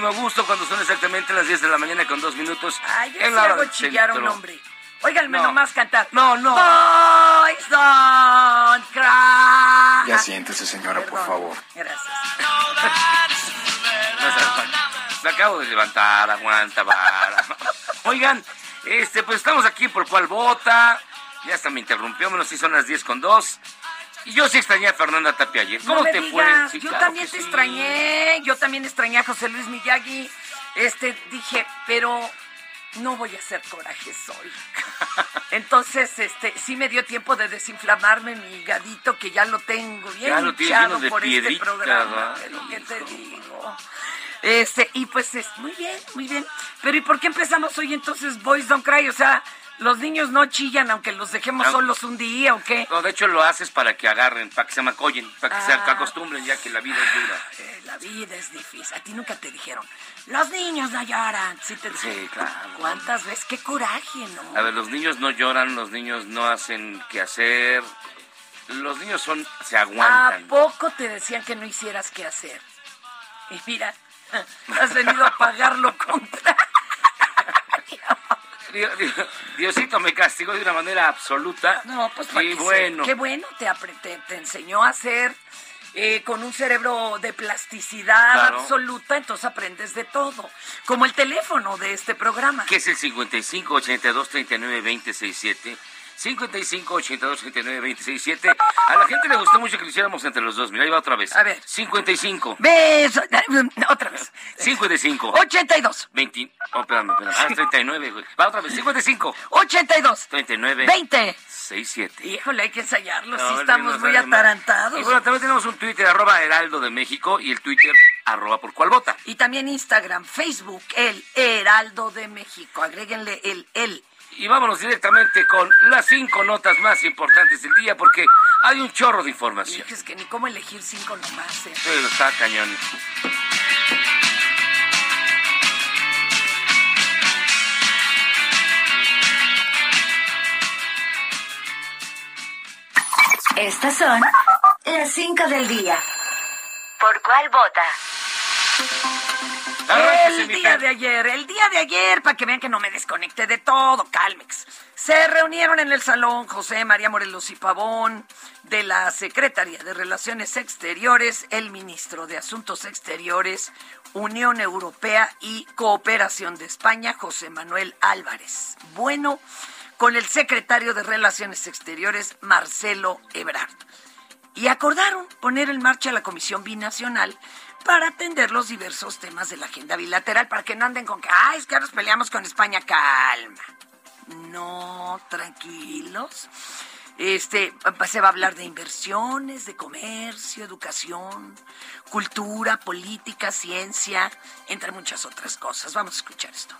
Muchísimo gusto cuando son exactamente las 10 de la mañana con dos minutos. Ay, yo en sí la hora chillar a un hombre. Óiganme No. nomás cantar. No, no. Boys don't cry. Ya siéntese, señora, por Perdón. favor. Gracias. Me acabo de levantar, aguanta, vara. Oigan, este, pues estamos aquí por cuál vota. Ya hasta me interrumpió, menos si son las 10 con 2. Y yo sí extrañé a Fernanda Tapia ayer. ¿Cómo no me te digas, fue? Sí, yo claro también te sí. extrañé, yo también extrañé a José Luis Miyagi. Este, dije, pero no voy a hacer corajes hoy. Entonces, este, sí me dio tiempo de desinflamarme mi hígadito, que ya lo tengo bien Ya hinchado por este piedrita, programa. ¿verdad? Pero, ¿qué te digo? Este, y pues, es, muy bien, muy bien. Pero, ¿y por qué empezamos hoy entonces Boys Don't Cry? O sea, los niños no chillan aunque los dejemos solos un día, ¿o qué? No, de hecho lo haces para que agarren, para que se macollen, para que se Ah. acostumbren ya que la vida es dura. La vida es difícil. A ti nunca te dijeron, los niños no lloran. Sí, te Sí, claro. ¿Cuántas veces? Qué coraje, ¿no? A ver, los niños no lloran, los niños no hacen qué hacer. Los niños son, se ¿A aguantan. poco te decían que no hicieras qué hacer? Y mira, has venido a pagar lo contrario. Dios- Dios- Diosito me castigó de una manera absoluta. No, pues para y se- bueno. Qué bueno, te, te, te enseñó a hacer eh, con un cerebro de plasticidad Claro. absoluta, entonces aprendes de todo. Como el teléfono de este programa. que es el 55 82 39 20 67 55 82 39 20 67 A la gente le gustó mucho que lo hiciéramos entre los dos. Mira, ahí va otra vez. A ver. 55 Beso. Otra vez. 55 82. 20 Oh, espérame, espérame. Ah, 39, güey. Va otra vez. 55 82. 39 20. 67 Híjole, hay que ensayarlo, No, sí no, estamos muy atarantados. Y bueno, también tenemos un Twitter, arroba Heraldo de México, y el Twitter, arroba por cual vota. Y también Instagram, Facebook, el Heraldo de México. Agréguenle el el. Y vámonos directamente con las cinco notas más importantes del día, porque hay un chorro de información. Dije, es que ni cómo elegir cinco nomás. ¿eh? Pero está cañón. Estas son las 5 del día. ¿Por cuál vota? El día de ayer, el día de ayer, para que vean que no me desconecté de todo, Calmex. Se reunieron en el salón José María Morelos y Pavón de la Secretaría de Relaciones Exteriores, el ministro de Asuntos Exteriores, Unión Europea y Cooperación de España, José Manuel Álvarez. Bueno, con el secretario de Relaciones Exteriores, Marcelo Ebrard. Y acordaron poner en marcha la Comisión Binacional para atender los diversos temas de la agenda bilateral, para que no anden con que, ay, es que ahora nos peleamos con España, calma. No, tranquilos. Este, se va a hablar de inversiones, de comercio, educación, cultura, política, ciencia, entre muchas otras cosas. Vamos a escuchar esto.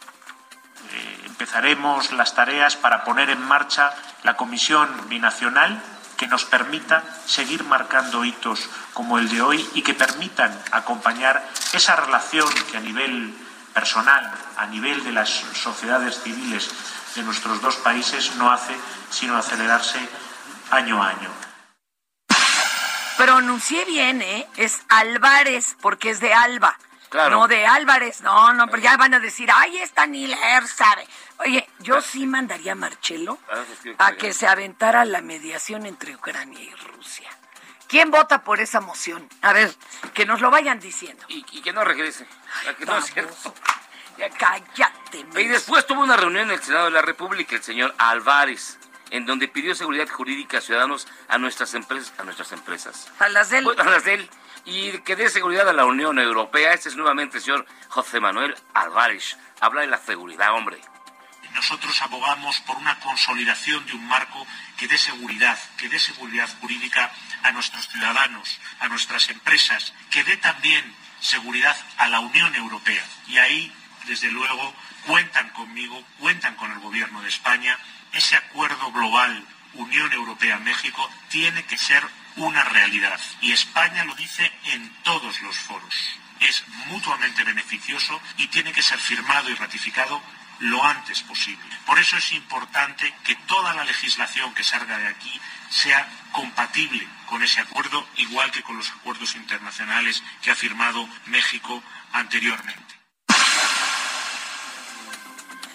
Eh, empezaremos las tareas para poner en marcha la comisión binacional que nos permita seguir marcando hitos como el de hoy y que permitan acompañar esa relación que a nivel personal, a nivel de las sociedades civiles de nuestros dos países no hace sino acelerarse año a año. Pronuncié bien, ¿eh? Es Álvarez, porque es de Alba. No de Álvarez, no, no, pero ya van a decir, ay, esta ni leer sabe. Oye, yo sí mandaría a Marcelo a que se aventara la mediación entre Ucrania y Rusia. ¿Quién vota por esa moción? A ver, que nos lo vayan diciendo. Y, que no regrese. que no cállate. Y después tuvo una reunión en el Senado de la República el señor Álvarez en donde pidió seguridad jurídica a ciudadanos a nuestras empresas, a nuestras empresas. A las de él. A las de él. Y que dé seguridad a la Unión Europea. Este es nuevamente el señor José Manuel Álvarez. Habla de la seguridad, hombre. Nosotros abogamos por una consolidación de un marco que dé seguridad, que dé seguridad jurídica a nuestros ciudadanos, a nuestras empresas, que dé también seguridad a la Unión Europea. Y ahí, desde luego, cuentan conmigo, cuentan con el Gobierno de España ese acuerdo global Unión Europea-México tiene que ser una realidad. Y España lo dice en todos los foros. Es mutuamente beneficioso y tiene que ser firmado y ratificado lo antes posible. Por eso es importante que toda la legislación que salga de aquí sea compatible con ese acuerdo, igual que con los acuerdos internacionales que ha firmado México anteriormente.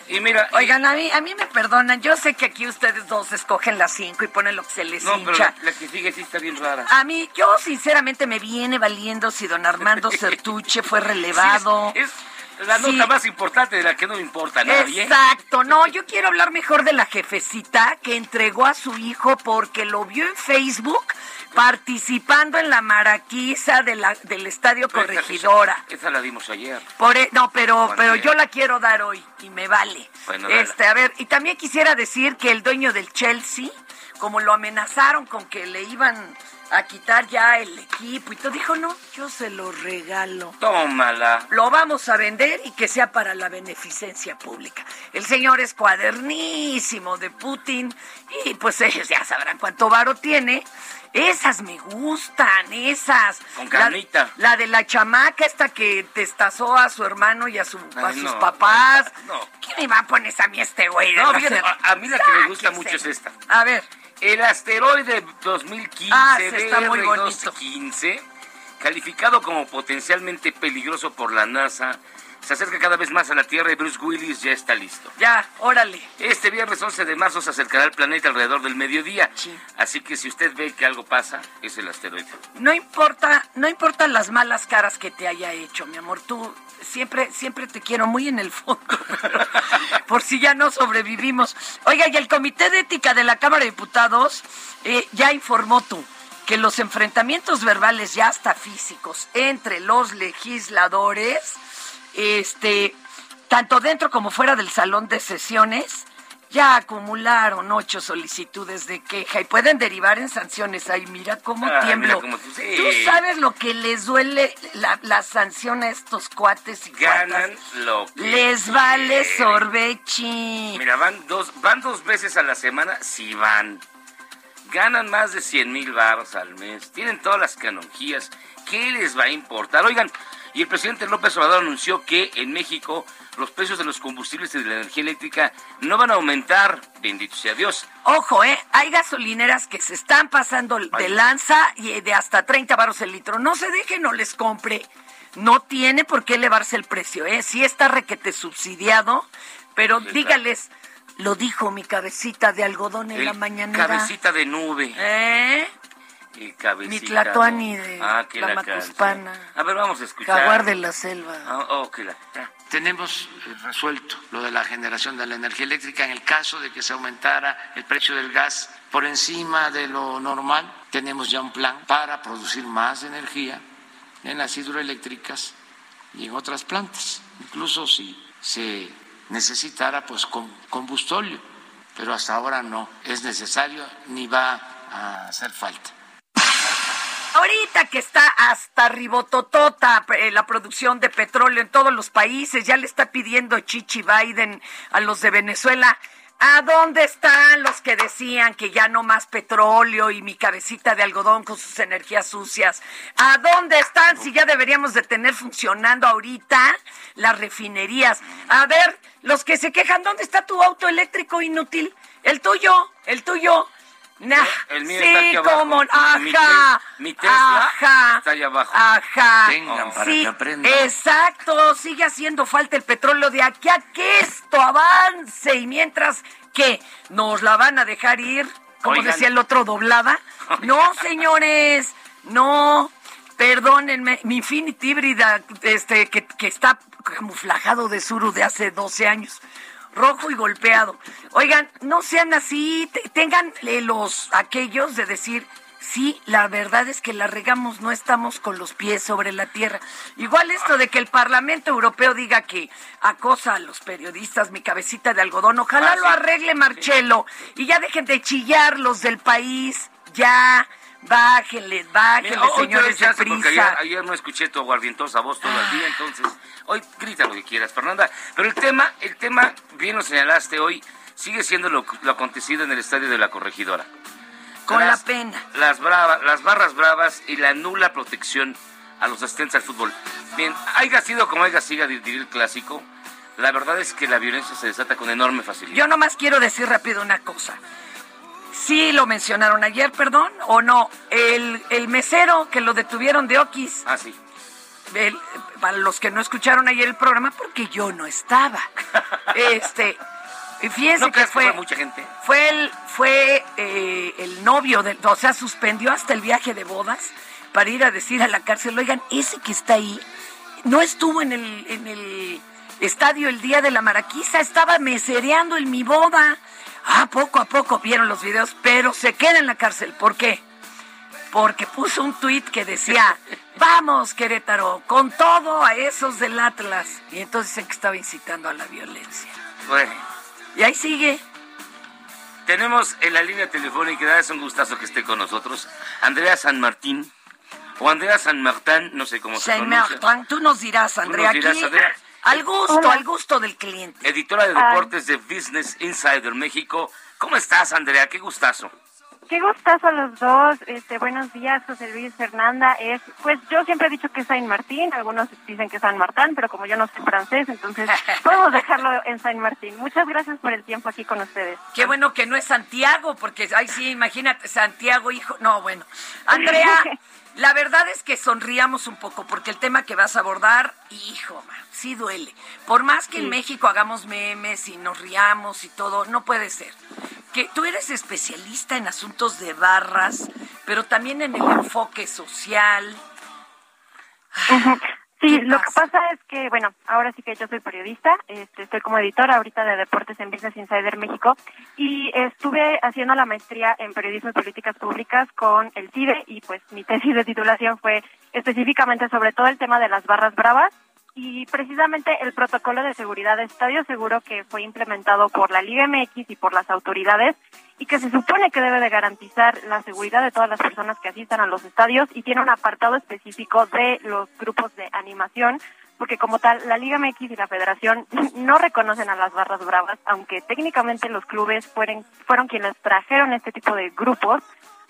Y mira, oigan, a mí, a mí me perdonan, yo sé que aquí ustedes dos escogen las cinco y ponen lo que se les no, hincha. Pero la, que sigue sí está bien rara. A mí, yo sinceramente me viene valiendo si don Armando Certuche fue relevado. es, la nota más importante de la que no me importa a nadie. Exacto, no, yo quiero hablar mejor de la jefecita que entregó a su hijo porque lo vio en Facebook participando en la maraquiza de la, del Estadio Corregidora. Esa, la dimos ayer. Por, e, no, pero, pero yo la quiero dar hoy y me vale. este, a ver, y también quisiera decir que el dueño del Chelsea, como lo amenazaron con que le iban a quitar ya el equipo y todo. Dijo, no, yo se lo regalo. Tómala. Lo vamos a vender y que sea para la beneficencia pública. El señor es cuadernísimo de Putin y pues ellos ya sabrán cuánto varo tiene esas me gustan, esas. Con carnita. La, de la chamaca esta que testazó a su hermano y a, su, sus papás. No, ¿Qué me va a poner a mí este güey? No, a, mí la que me gusta mucho es esta. A ver. El asteroide 2015 ah, está muy bonito. calificado como potencialmente peligroso por la NASA, se acerca cada vez más a la Tierra y Bruce Willis ya está listo. Ya, órale. Este viernes 11 de marzo se acercará al planeta alrededor del mediodía. Sí. Así que si usted ve que algo pasa, es el asteroide. No importa, no importan las malas caras que te haya hecho, mi amor. Tú siempre, siempre te quiero muy en el fondo. por si ya no sobrevivimos. Oiga, y el Comité de Ética de la Cámara de Diputados eh, ya informó tú que los enfrentamientos verbales ya hasta físicos entre los legisladores este, tanto dentro como fuera del salón de sesiones, ya acumularon ocho solicitudes de queja y pueden derivar en sanciones. Ay, mira cómo ah, tiemblo. tú, sabes lo que les duele la, sanción a estos cuates y Ganan lo que Les vale sorbechi. Mira, van dos, van dos veces a la semana, si van. Ganan más de 100 mil baros al mes. Tienen todas las canonjías. ¿Qué les va a importar? Oigan, y el presidente López Obrador anunció que en México los precios de los combustibles y de la energía eléctrica no van a aumentar, bendito sea Dios. Ojo, ¿eh? Hay gasolineras que se están pasando de lanza y de hasta 30 baros el litro. No se dejen, no les compre. no tiene por qué elevarse el precio, ¿eh? Sí está requete subsidiado, pero dígales, lo dijo mi cabecita de algodón en El la mañanera. Cabecita de nube. ¿Eh? Cabecita. Tlatoani de Ah, que la canción. macuspana. A ver, vamos a escuchar. Jaguar de la selva. Ah, oh, que la- Tenemos eh, resuelto lo de la generación de la energía eléctrica en el caso de que se aumentara el precio del gas por encima de lo normal. Tenemos ya un plan para producir más energía en las hidroeléctricas y en otras plantas, incluso si se necesitara pues con combustóleo, pero hasta ahora no es necesario ni va a hacer falta. Ahorita que está hasta ribototota eh, la producción de petróleo en todos los países, ya le está pidiendo Chichi Biden a los de Venezuela. ¿A dónde están los que decían que ya no más petróleo y mi cabecita de algodón con sus energías sucias? ¿A dónde están si ya deberíamos de tener funcionando ahorita las refinerías? A ver, los que se quejan, ¿dónde está tu auto eléctrico inútil? El tuyo, el tuyo. Nah, El mío sí, está aquí abajo. cómo, Mi ajá, Tes- mi Tesla ajá, está allá abajo. Ajá. Para sí, que aprendan. Exacto, sigue haciendo falta el petróleo de aquí a que esto avance y mientras que nos la van a dejar ir, como Oigan. decía el otro doblada. No, señores, no. Perdónenme, mi Infinity híbrida, este, que, que está camuflajado de suru de hace 12 años rojo y golpeado. Oigan, no sean así, te- tengan eh, los aquellos de decir, sí, la verdad es que la regamos, no estamos con los pies sobre la tierra. Igual esto de que el Parlamento Europeo diga que acosa a los periodistas, mi cabecita de algodón, ojalá Ah, lo arregle Marchelo y ya dejen de chillar los del país, ya. Bájenle, bájenle, Mira, hoy te señores de porque prisa. ayer, ayer no escuché tu aguardientosa voz todo el día, entonces hoy grita lo que quieras, Fernanda. Pero el tema, el tema, bien lo señalaste hoy, sigue siendo lo, lo acontecido en el estadio de la corregidora. Con Las- la pena. Las, bravas, las barras bravas y la nula protección a los asistentes al fútbol. Bien, haya sido como haya siga diría el clásico, la verdad es que la violencia se desata con enorme facilidad. Yo nomás quiero decir rápido una cosa. Sí lo mencionaron ayer, perdón, o no. El, el mesero que lo detuvieron de Oquis, Ah, sí. el- para los que no escucharon ayer el programa, porque yo no estaba. Este, fíjense ¿No que fue, fue mucha gente? fue el, fue eh, el novio del, o sea, suspendió hasta el viaje de bodas para ir a decir a la cárcel, oigan, ese que está ahí no estuvo en el, en el estadio el día de la maraquiza, estaba mesereando en mi boda. Ah, poco a poco vieron los videos, pero se queda en la cárcel. ¿Por qué? Porque puso un tuit que decía, vamos Querétaro, con todo a esos del Atlas. Y entonces dicen que estaba incitando a la violencia. Bueno, Y ahí sigue. tenemos en la línea telefónica, es un gustazo que esté con nosotros, Andrea San Martín, o Andrea San Martín, no sé cómo se pronuncia. Martin, tú nos dirás, Andrea, dirás, aquí, Andrea. Al gusto, al gusto del cliente. editora de deportes de Business Insider México. ¿Cómo estás, Andrea? Qué gustazo. Qué gustazo a los dos. Este, buenos días, José Luis Fernanda. Es, pues yo siempre he dicho que es Saint Martín, algunos dicen que es San Martín, pero como yo no soy francés, entonces podemos dejarlo en Saint Martín. Muchas gracias por el tiempo aquí con ustedes. Qué bueno que no es Santiago, porque, ay, sí, imagínate, Santiago, hijo. No, bueno. Andrea, la verdad es que sonríamos un poco, porque el tema que vas a abordar, hijo, man, sí duele. Por más que en México hagamos memes y nos riamos y todo, no puede ser. Que tú eres especialista en asuntos de barras, pero también en el enfoque social. Sí, ¿Qué lo que pasa? pasa es que, bueno, ahora sí que yo soy periodista, este, estoy como editora ahorita de deportes en Business Insider México y estuve haciendo la maestría en periodismo y políticas públicas con el CIDE y pues mi tesis de titulación fue específicamente sobre todo el tema de las barras bravas y precisamente el protocolo de seguridad de estadio seguro que fue implementado por la Liga MX y por las autoridades y que se supone que debe de garantizar la seguridad de todas las personas que asistan a los estadios y tiene un apartado específico de los grupos de animación porque como tal la Liga MX y la Federación no reconocen a las barras bravas, aunque técnicamente los clubes fueron, fueron quienes trajeron este tipo de grupos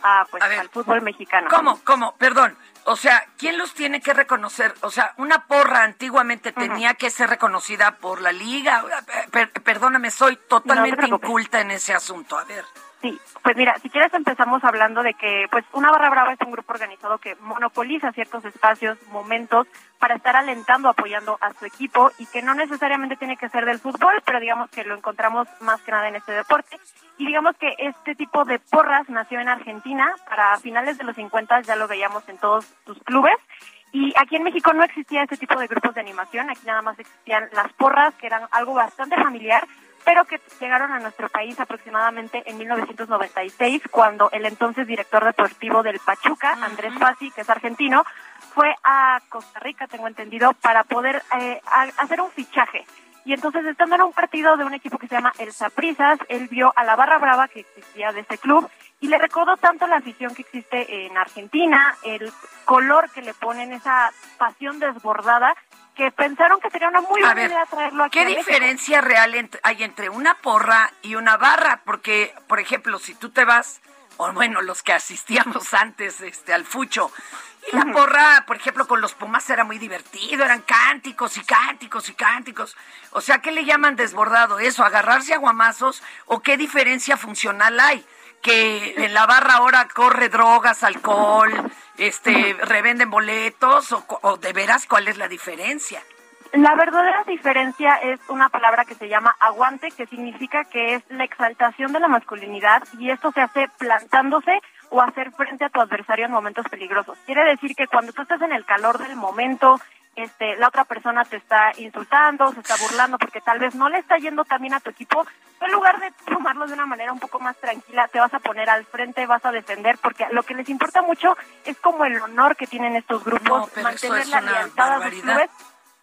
a, pues, A ver, al fútbol mexicano. ¿Cómo? ¿Cómo? Perdón. O sea, ¿quién los tiene que reconocer? O sea, una porra antiguamente tenía que ser reconocida por la liga. Per- perdóname, soy totalmente inculta en ese asunto. A ver. Sí, pues mira, si quieres empezamos hablando de que pues una barra brava es un grupo organizado que monopoliza ciertos espacios, momentos para estar alentando, apoyando a su equipo y que no necesariamente tiene que ser del fútbol, pero digamos que lo encontramos más que nada en este deporte. Y digamos que este tipo de porras nació en Argentina, para finales de los 50 ya lo veíamos en todos sus clubes. Y aquí en México no existía este tipo de grupos de animación, aquí nada más existían las porras, que eran algo bastante familiar, pero que llegaron a nuestro país aproximadamente en 1996, cuando el entonces director deportivo del Pachuca, Andrés Fassi, que es argentino, fue a Costa Rica, tengo entendido, para poder eh, hacer un fichaje. Y entonces, estando en un partido de un equipo que se llama El Saprisas, él vio a la barra brava que existía de ese club y le recordó tanto la afición que existe en Argentina, el color que le ponen, esa pasión desbordada, que pensaron que sería una muy buena idea traerlo aquí. ¿Qué diferencia real hay entre una porra y una barra? Porque, por ejemplo, si tú te vas, o bueno, los que asistíamos antes este, al fucho, y la porra, por ejemplo, con los Pumas era muy divertido, eran cánticos y cánticos y cánticos. O sea, ¿qué le llaman desbordado eso? ¿Agarrarse a guamazos? ¿O qué diferencia funcional hay? Que en la barra ahora corre drogas, alcohol, este, revenden boletos o, de veras cuál es la diferencia? La verdadera diferencia es una palabra que se llama aguante, que significa que es la exaltación de la masculinidad y esto se hace plantándose o hacer frente a tu adversario en momentos peligrosos. Quiere decir que cuando tú estás en el calor del momento, este, la otra persona te está insultando, se está burlando porque tal vez no le está yendo también a tu equipo, en lugar de tomarlo de una manera un poco más tranquila, te vas a poner al frente, vas a defender, porque lo que les importa mucho es como el honor que tienen estos grupos, mantener la lealtad a sus clubes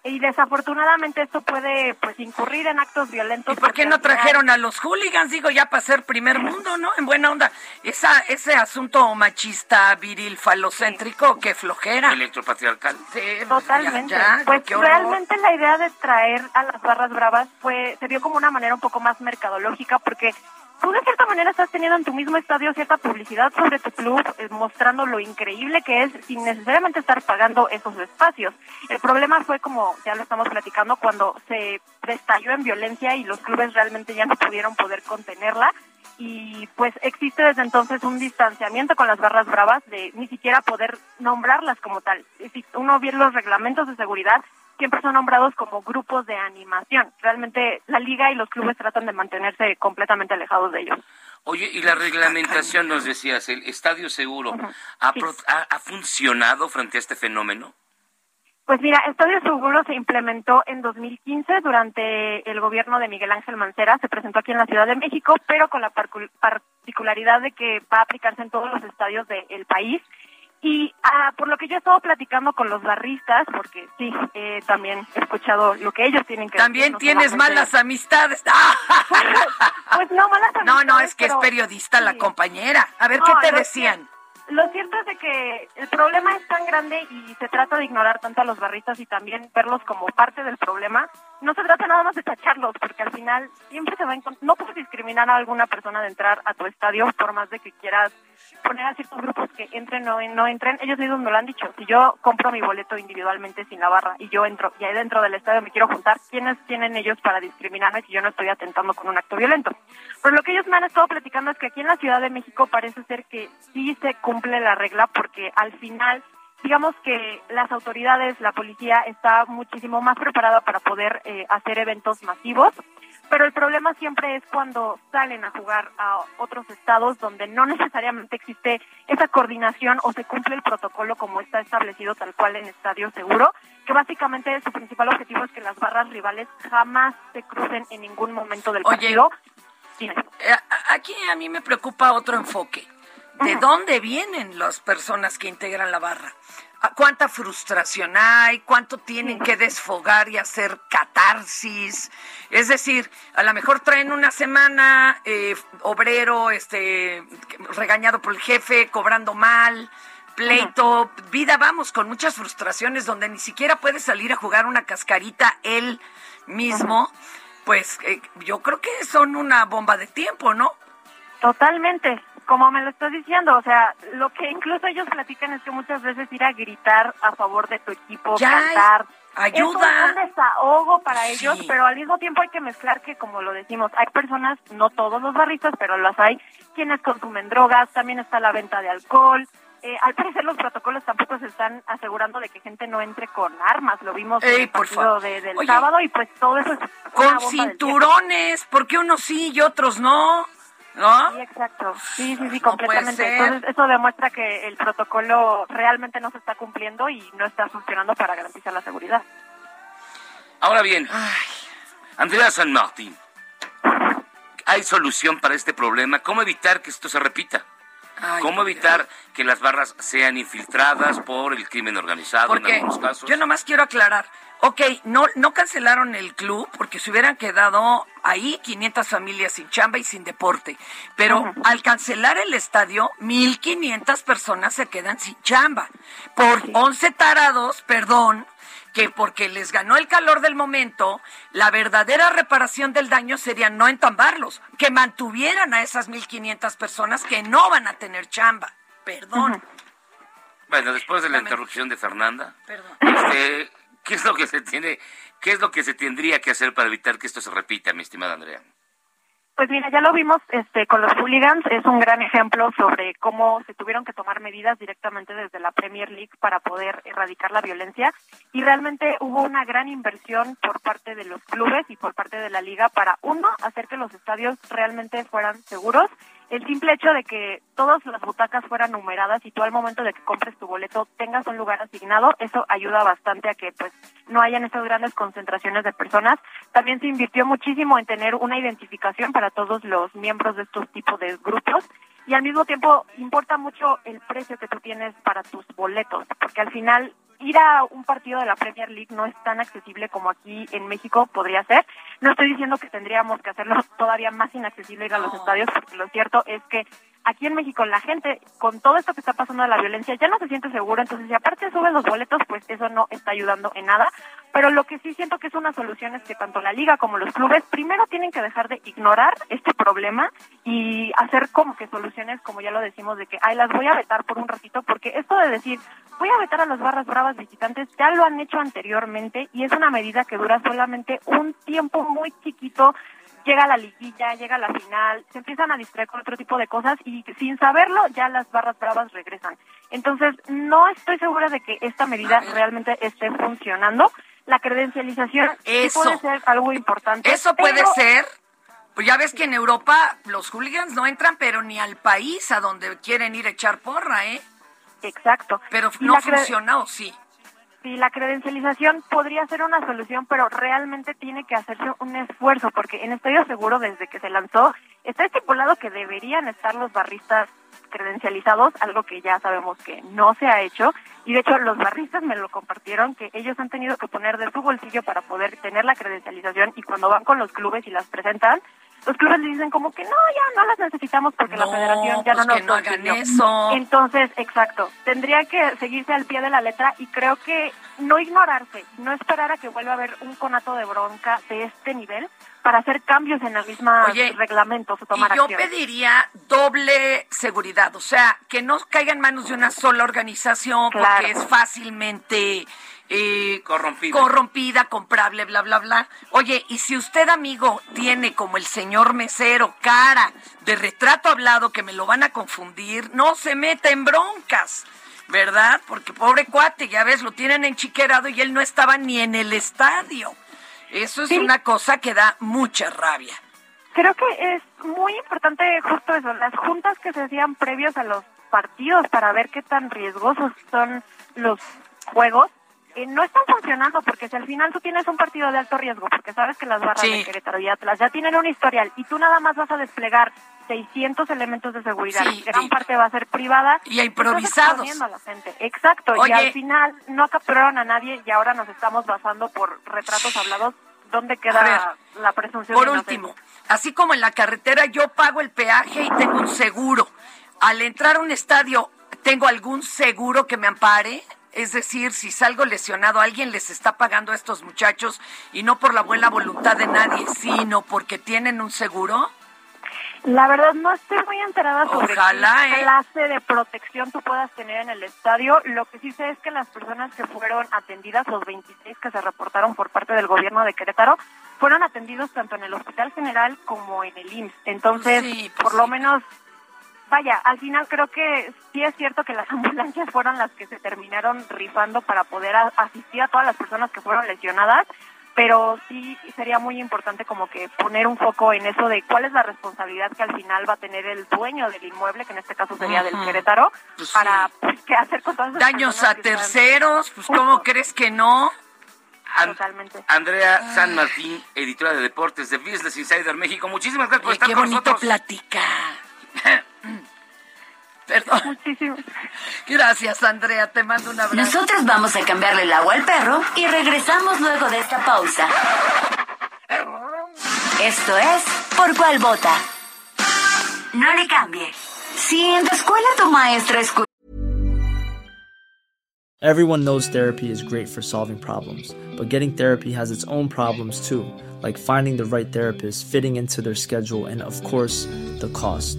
y desafortunadamente esto puede pues incurrir en actos violentos. ¿Y por qué no trajeron a los hooligans? Digo, ya para ser primer mundo, ¿no? En buena onda. Esa, ese asunto machista, viril, falocéntrico, qué flojera. Electropatriarcal. Sí, Totalmente. pues realmente la idea de traer a las barras bravas fue, se vio como una manera un poco más mercadológica porque tú de cierta manera estás teniendo en tu mismo estadio cierta publicidad sobre tu club, eh, mostrando lo increíble que es sin necesariamente estar pagando esos espacios. El problema fue, como ya lo estamos platicando, cuando se estalló en violencia y los clubes realmente ya no pudieron poder contenerla. Y pues existe desde entonces un distanciamiento con las barras bravas de ni siquiera poder nombrarlas como tal. Si uno ve los reglamentos de seguridad, siempre son nombrados como grupos de animación. Realmente la liga y los clubes tratan de mantenerse completamente alejados de ellos. Oye, y la reglamentación, nos decías, el estadio seguro, ¿ha, ¿ha, funcionado frente a este fenómeno? Pues mira, Estadio Seguro se implementó en 2015 durante el gobierno de Miguel Ángel Mancera, se presentó aquí en la Ciudad de México, pero con la particularidad de que va a aplicarse en todos los estadios del país y ah, por lo que yo he estado platicando con los barristas, porque sí, eh, también he escuchado lo que ellos tienen que También tienes malas amistades. pues no, malas amistades. No, no, es que es periodista la compañera. A ver, ¿qué te decían? Lo cierto es de que el problema es tan grande y se trata de ignorar tanto a los barristas y también verlos como parte del problema. No se trata nada más de tacharlos, porque al final siempre se va a No puedes discriminar a alguna persona de entrar a tu estadio por más de que quieras poner a ciertos grupos que entren o no entren. Ellos mismos me lo han dicho. Si yo compro mi boleto individualmente sin la barra y yo entro y ahí dentro del estadio me quiero juntar, ¿quiénes tienen ellos para discriminarme si yo no estoy atentando con un acto violento? Pero lo que ellos me han estado platicando es que aquí en la Ciudad de México parece ser que sí se cumple la regla porque al final digamos que las autoridades, la policía está muchísimo más preparada para poder eh, hacer eventos masivos, pero el problema siempre es cuando salen a jugar a otros estados donde no necesariamente existe esa coordinación o se cumple el protocolo como está establecido tal cual en Estadio Seguro, que básicamente su principal objetivo es que las barras rivales jamás se crucen en ningún momento del partido. Eh, aquí a mí me preocupa otro enfoque. ¿De dónde vienen las personas que integran la barra? ¿Cuánta frustración hay? ¿Cuánto tienen que desfogar y hacer catarsis? Es decir, a lo mejor traen una semana eh, obrero este, regañado por el jefe, cobrando mal, pleito, vida, vamos, con muchas frustraciones donde ni siquiera puede salir a jugar una cascarita él mismo. Pues eh, yo creo que son una bomba de tiempo, ¿no? Totalmente, como me lo estás diciendo, o sea, lo que incluso ellos platican es que muchas veces ir a gritar a favor de tu equipo, cantar, Ayuda. Es un desahogo para ellos, pero al mismo tiempo hay que mezclar que, como lo decimos, hay personas, no todos los barristas, pero las hay, quienes consumen drogas, también está la venta de alcohol. Eh, al parecer los protocolos tampoco se están asegurando de que gente no entre con armas, lo vimos en el por partido de- del sábado y pues todo eso es Con cinturones, porque unos sí y otros no. ¿No? Sí, exacto. Sí, sí, sí, completamente. Entonces, eso demuestra que el protocolo realmente no se está cumpliendo y no está funcionando para garantizar la seguridad. Ahora bien, Andrea San Martín, ¿hay solución para este problema? ¿Cómo evitar que esto se repita? ¿Cómo evitar que las barras sean infiltradas por el crimen organizado en algunos casos? yo nomás quiero aclarar. Ok, no, no cancelaron el club porque se hubieran quedado ahí 500 familias sin chamba y sin deporte. Pero al cancelar el estadio, 1.500 personas se quedan sin chamba. Por 11 tarados, perdón, que porque les ganó el calor del momento, la verdadera reparación del daño sería no entambarlos, que mantuvieran a esas 1.500 personas que no van a tener chamba. Perdón. Bueno, después de la interrupción de Fernanda, este, ¿qué es lo que se tiene, qué es lo que se tendría que hacer para evitar que esto se repita, mi estimada Andrea? Pues mira, ya lo vimos este, con los hooligans, es un gran ejemplo sobre cómo se tuvieron que tomar medidas directamente desde la Premier League para poder erradicar la violencia y realmente hubo una gran inversión por parte de los clubes y por parte de la liga para, uno, hacer que los estadios realmente fueran seguros, el simple hecho de que todas las butacas fueran numeradas y tú al momento de que compres tu boleto tengas un lugar asignado, eso ayuda bastante a que pues no hayan estas grandes concentraciones de personas. También se invirtió muchísimo en tener una identificación para todos los miembros de estos tipos de grupos y al mismo tiempo importa mucho el precio que tú tienes para tus boletos, porque al final ir a un partido de la Premier League no es tan accesible como aquí en México podría ser. No estoy diciendo que tendríamos que hacerlo todavía más inaccesible ir a los estadios, porque lo cierto es que aquí en México la gente, con todo esto que está pasando de la violencia, ya no se siente segura, entonces si aparte suben los boletos, pues eso no está ayudando en nada. Pero lo que sí siento que es una solución es que tanto la liga como los clubes primero tienen que dejar de ignorar este problema y hacer como que soluciones, como ya lo decimos, de que, ay, las voy a vetar por un ratito, porque esto de decir, voy a vetar a las barras bravas visitantes, ya lo han hecho anteriormente y es una medida que dura solamente un tiempo muy chiquito llega la liguilla, llega la final, se empiezan a distraer con otro tipo de cosas y sin saberlo ya las barras bravas regresan. Entonces, no estoy segura de que esta medida realmente esté funcionando. La credencialización sí Eso. puede ser algo importante. Eso puede pero- ser. Pues ya ves que en Europa los hooligans no entran, pero ni al país a donde quieren ir a echar porra, ¿eh? Exacto. Pero no funcionó, sí. Sí, la credencialización podría ser una solución, pero realmente tiene que hacerse un esfuerzo, porque en Estadio Seguro, desde que se lanzó, está estipulado que deberían estar los barristas credencializados, algo que ya sabemos que no se ha hecho, y de hecho los barristas me lo compartieron, que ellos han tenido que poner de su bolsillo para poder tener la credencialización, y cuando van con los clubes y las presentan, los clubes les dicen como que no, ya no las necesitamos porque la federación ya pues no que nos no hagan consiguió". eso. Entonces, exacto, tendría que seguirse al pie de la letra y creo que no ignorarse, no esperar a que vuelva a haber un conato de bronca de este nivel para hacer cambios en los mismos Oye, reglamentos o tomar y yo pediría doble seguridad, o sea, que no caiga en manos de una sola organización Claro. porque es fácilmente eh, Corrompida. corrompida, comprable, bla, bla, bla. Oye, y si usted, amigo, tiene como el señor mesero cara de retrato hablado que me lo van a confundir, no se meta en broncas. ¿Verdad? Porque pobre cuate, ya ves, lo tienen enchiquerado y él no estaba ni en el estadio. Eso es Sí. una cosa que da mucha rabia. Creo que es muy importante justo eso, las juntas que se hacían previos a los partidos para ver qué tan riesgosos son los juegos. Eh, no están funcionando porque si al final tú tienes un partido de alto riesgo, porque sabes que las barras Sí. de Querétaro y Atlas ya tienen un historial y tú nada más vas a desplegar 600 elementos de seguridad, Sí, gran sí. parte va a ser privada. Y improvisados. a la gente. Exacto, Oye. y al final no capturaron a nadie y ahora nos estamos basando por retratos hablados. ¿Dónde queda la presunción Por de último, así como en la carretera yo pago el peaje y tengo un seguro, al entrar a un estadio, ¿tengo algún seguro que me ampare? Es decir, si salgo lesionado, alguien les está pagando a estos muchachos y no por la buena voluntad de nadie, sino porque tienen un seguro. La verdad no estoy muy enterada sobre Ojalá, qué ¿eh? clase de protección tú puedas tener en el estadio. Lo que sí sé es que las personas que fueron atendidas, los 26 que se reportaron por parte del gobierno de Querétaro, fueron atendidos tanto en el Hospital General como en el IMSS. Entonces, Sí, pues por lo menos, vaya, al final creo que sí es cierto que las ambulancias fueron las que se terminaron rifando para poder a- asistir a todas las personas que fueron lesionadas, pero sí sería muy importante como que poner un foco en eso de cuál es la responsabilidad que al final va a tener el dueño del inmueble, que en este caso sería del. Querétaro, Pues para sí. pues, qué hacer con todas esas Daños a terceros, pues ¿cómo crees que no? Totalmente. Andrea San Martín, editora de deportes de Business Insider México. Muchísimas gracias por Oye, estar qué con bonito nosotros. platicar. Perdón. Muchísimo. Gracias, Andrea. Te mando un abrazo. Nosotros vamos a cambiarle el agua al perro y regresamos luego de esta pausa. Esto es Por cuál vota. No le cambie. Si en tu escuela tu maestra escucha Everyone knows therapy is great for solving problems, but getting therapy has its own problems too, like finding the right therapist, fitting into their schedule, and of course, the cost.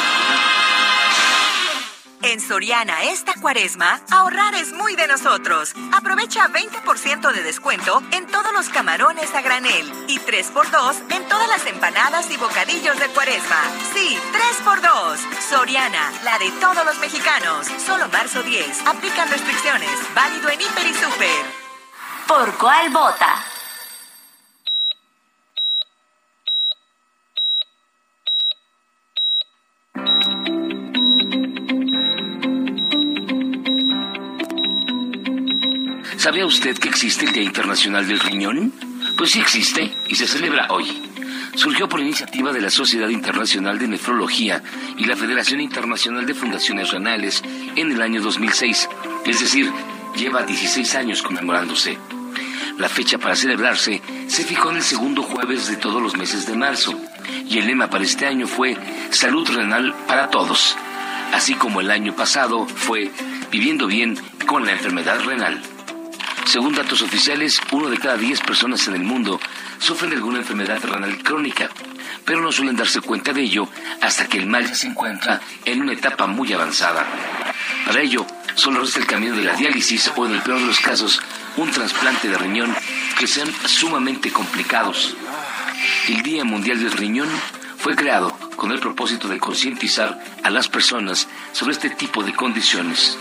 En Soriana esta cuaresma, ahorrar es muy de nosotros. Aprovecha 20% de descuento en todos los camarones a granel y 3x2 en todas las empanadas y bocadillos de cuaresma. Sí, 3x2. Soriana, la de todos los mexicanos. Solo marzo 10. Aplican restricciones. Válido en Hiper y Super. ¿Por cuál vota? ¿Sabía usted que existe el Día Internacional del Riñón? Pues sí existe y se celebra hoy. Surgió por iniciativa de la Sociedad Internacional de Nefrología y la Federación Internacional de Fundaciones Renales en el año 2006, es decir, lleva 16 años conmemorándose. La fecha para celebrarse se fijó en el segundo jueves de todos los meses de marzo y el lema para este año fue Salud Renal para Todos, así como el año pasado fue Viviendo bien con la enfermedad renal. Según datos oficiales, uno de cada diez personas en el mundo sufren de alguna enfermedad renal crónica, pero no suelen darse cuenta de ello hasta que el mal ya se encuentra en una etapa muy avanzada. Para ello, solo resta el camino de la diálisis o, en el peor de los casos, un trasplante de riñón que sean sumamente complicados. El Día Mundial del Riñón fue creado con el propósito de concientizar a las personas sobre este tipo de condiciones,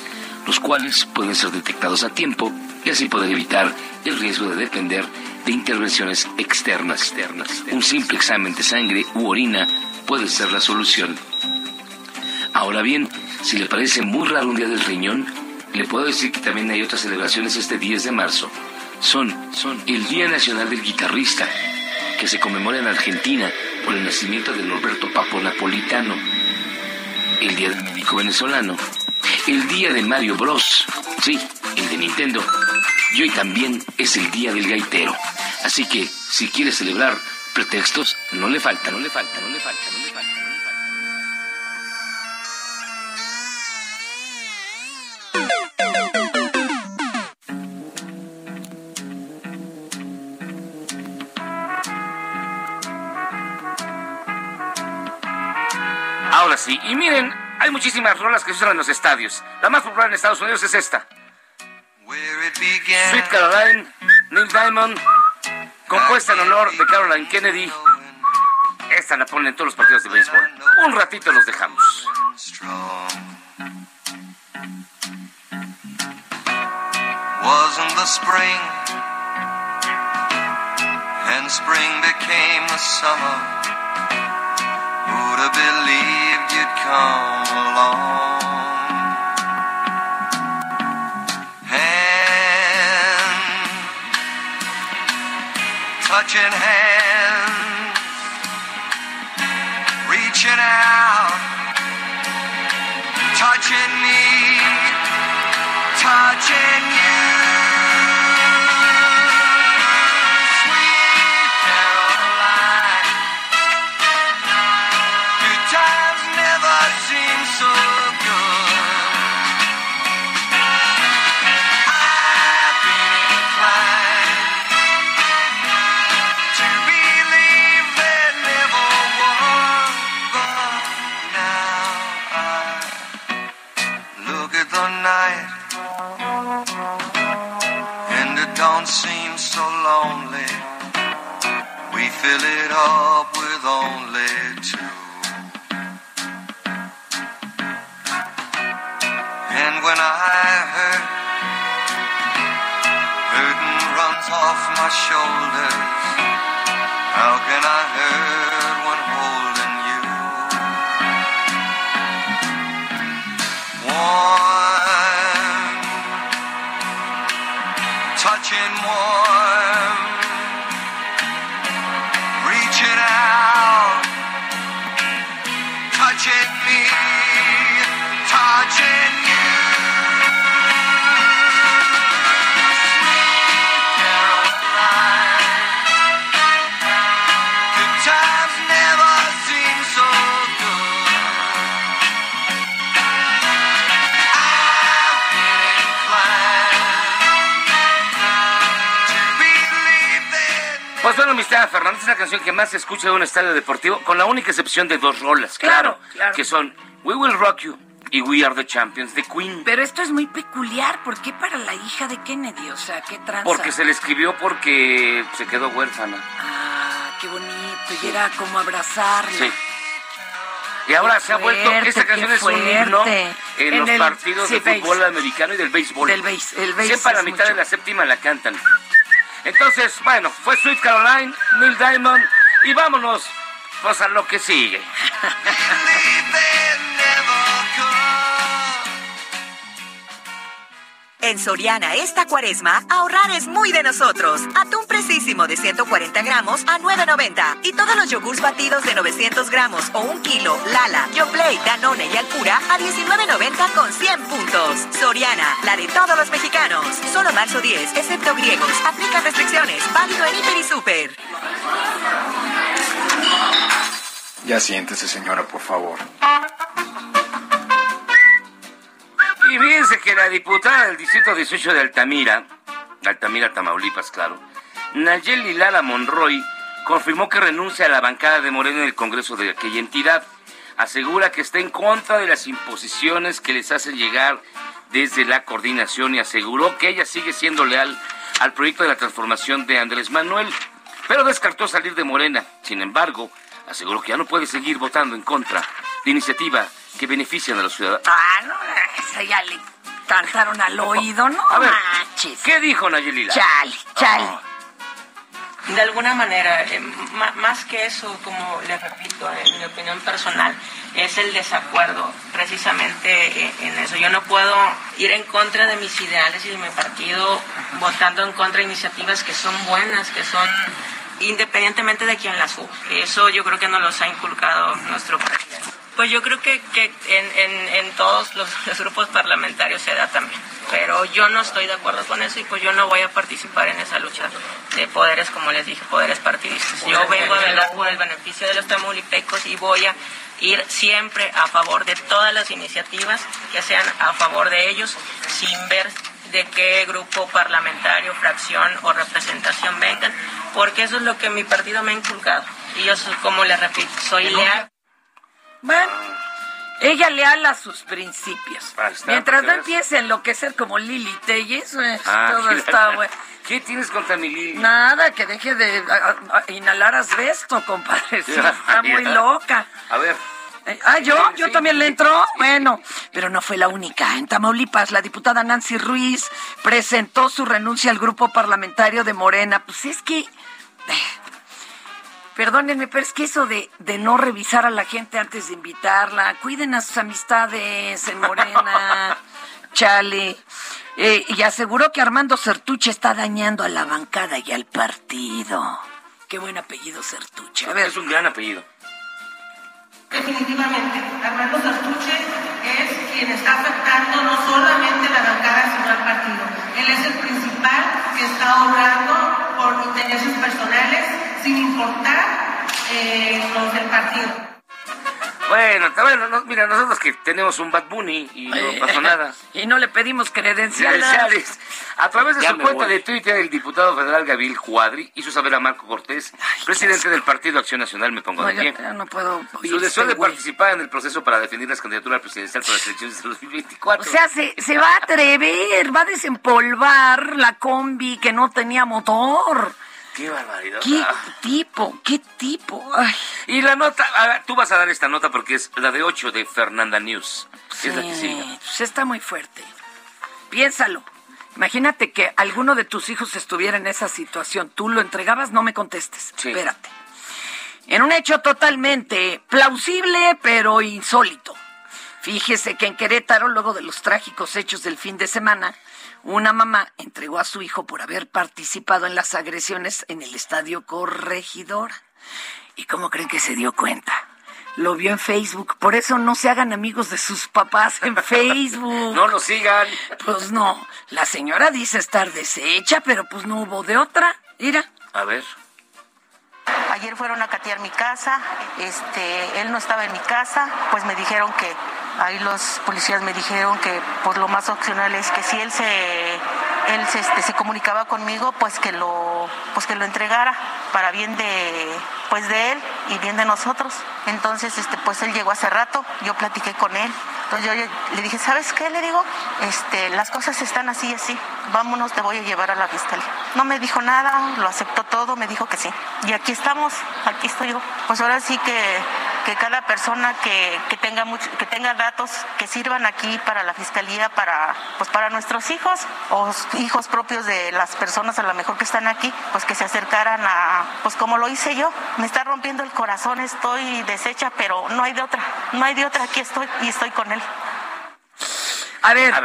los cuales pueden ser detectados a tiempo y así poder evitar el riesgo de depender de intervenciones externas. externas. Un simple examen de sangre u orina puede ser la solución. Ahora bien, si le parece muy raro un día del riñón, le puedo decir que también hay otras celebraciones este 10 de marzo. Son, son el Día Nacional del Guitarrista, que se conmemora en Argentina por el nacimiento de Norberto Papo Napolitano, el Día del Médico Venezolano, el Día de Mario Bros, sí, el de Nintendo, y hoy también es el Día del Gaitero. Así que, si quiere celebrar pretextos, no le falta, no le falta, no le falta, no le falta. No le falta. Ahora así. Y miren, hay muchísimas rolas que se usan en los estadios. La más popular en Estados Unidos es esta. Sweet Caroline, Neil Diamond, compuesta en honor de Caroline Kennedy. Esta la ponen en todos los partidos de béisbol. Un ratito los dejamos. Wasn't the spring, and spring became the summer. Have believed you'd come along? Hand, touching hands, reaching out, touching me, touching canción que más se escucha en un estadio deportivo, con la única excepción de dos rolas, claro, Claro, claro. que son We Will Rock You y We Are the Champions de Queen. Pero esto es muy peculiar. ¿Por qué para la hija de Kennedy? O sea, ¿qué tranza? Porque se le escribió porque se quedó huérfana. Ah, qué bonito. Y era como abrazarla. Sí. Y ahora se ha vuelto, esta canción es un himno fuerte. en, En los el- partidos sí, de fútbol americano y del béisbol. Del béis, el béis Siempre a la mitad mucho. de la séptima la cantan. Entonces, bueno, fue Sweet Caroline, Neil Diamond, y vámonos pues a lo que sigue. En Soriana esta cuaresma, ahorrar es muy de nosotros. Atún precisísimo de 140 gramos a 9.90. Y todos los yogurts batidos de 900 gramos o un kilo, Lala, Yoplait, Danone y Alpura a 19.90 con 100 puntos. Soriana, la de todos los mexicanos. Solo marzo 10, excepto griegos. Aplica restricciones. Válido en Hiper y Super. Ya siéntese, señora, por favor. Y fíjense que la diputada del Distrito 18 de Altamira, Altamira, Tamaulipas, claro, Nayeli Lara Monroy, confirmó que renuncia a la bancada de Morena en el Congreso de aquella entidad. Asegura que está en contra de las imposiciones que les hacen llegar desde la coordinación y aseguró que ella sigue siendo leal al proyecto de la transformación de Andrés Manuel, pero descartó salir de Morena. Sin embargo, aseguró que ya no puede seguir votando en contra de iniciativa que benefician a los ciudadanos. Ah, no, esa ya le cantaron al oído, ¿no? A ver, manches. ¿qué dijo Nayeli Lara? Chale, chale. De alguna manera, eh, más que eso, como les repito, en mi opinión personal, es el desacuerdo precisamente eh, en eso. Yo no puedo ir en contra de mis ideales y de mi partido votando en contra de iniciativas que son buenas, que son independientemente de quién las suba. Eso yo creo que nos los ha inculcado nuestro presidente. Pues yo creo que, que en, en- en todos los, los grupos parlamentarios se da también. Pero yo no estoy de acuerdo con eso y pues yo no voy a participar en esa lucha de poderes, como les dije, poderes partidistas. Yo vengo a velar por el beneficio de los tamaulipecos y voy a ir siempre a favor de todas las iniciativas que sean a favor de ellos, sin ver de qué grupo parlamentario, fracción o representación vengan, porque eso es lo que mi partido me ha inculcado. Y yo, soy, como les repito, soy leal. Bueno, Ella leal a sus principios. Está, Mientras no empiece a enloquecer como Lili Telles, eh, Ah, todo está bueno. ¿Qué tienes contra mi Lili? Nada, que deje de a- a- inhalar asbesto, compadre. Sí, está muy loca. A ver. Eh, Ah, yo, yo sí, también le entró. Bueno, pero no fue la única. En Tamaulipas, la diputada Nancy Ruiz presentó su renuncia al grupo parlamentario de Morena. Pues es que. Perdónenme, pero es que eso de, de no revisar a la gente antes de invitarla, cuiden a sus amistades en Morena, chale. Eh, y aseguró que Armando Sertuche está dañando a la bancada y al partido. Qué buen apellido Sertuche. A ver. Es un gran apellido. Definitivamente, Armando Sartuche es quien está afectando no solamente la bancada, sino al partido. Él es el principal que está obrando por intereses personales, sin importar eh, los del partido. Bueno, está bueno, no, mira, nosotros que tenemos un Bad Bunny y no pasó nada. Y no le pedimos credenciales. A través de Ya su cuenta voy. de Twitter, el diputado federal Gabriel Cuadri hizo saber a Marco Cortés, presidente del Partido Acción Nacional, me pongo No, de pie. no puedo Su deseo este de güey. participar en el proceso para definir las candidaturas presidenciales para las elecciones de 2024. O sea, se, se va a atrever, va a desempolvar la combi que no tenía motor. ¡Qué barbaridad! ¿Qué Ah. tipo? ¿Qué tipo? Ay, Y la nota, a ver, tú vas a dar esta nota porque es la de 8 de Fernanda News. Es la que sí, sigue. pues está muy fuerte. Piénsalo. Imagínate que alguno de tus hijos estuviera en esa situación. Tú lo entregabas, no me contestes. Sí. Espérate. En un hecho totalmente plausible, pero insólito. Fíjese que en Querétaro, luego de los trágicos hechos del fin de semana, una mamá entregó a su hijo por haber participado en las agresiones en el estadio Corregidora. ¿Y cómo creen que se dio cuenta? Lo vio en Facebook. Por eso no se hagan amigos de sus papás en Facebook. No lo sigan. Pues no. La señora dice estar deshecha, pero pues no hubo de otra. Mira. A ver. Ayer fueron a catear mi casa, este, él no estaba en mi casa, pues me dijeron que, ahí los policías me dijeron que pues lo más opcional es que si él se, él se, este, se comunicaba conmigo, pues que lo, pues que lo entregara para bien de, pues de él y bien de nosotros. Entonces, este, pues él llegó hace rato, yo platiqué con él. Entonces yo le dije, ¿sabes qué? Le digo, este, las cosas están así así, vámonos, te voy a llevar a la fiscalía. No me dijo nada, lo aceptó todo, me dijo que sí. Y aquí estamos, aquí estoy yo. Pues ahora sí que, que cada persona que, que tenga mucho, que tenga datos que sirvan aquí para la fiscalía, para, pues para nuestros hijos o hijos propios de las personas a lo mejor que están aquí, pues que se acercaran a, pues como lo hice yo. Me está rompiendo el corazón, estoy deshecha, pero no hay de otra, no hay de otra, aquí estoy y estoy con él. A ver, a,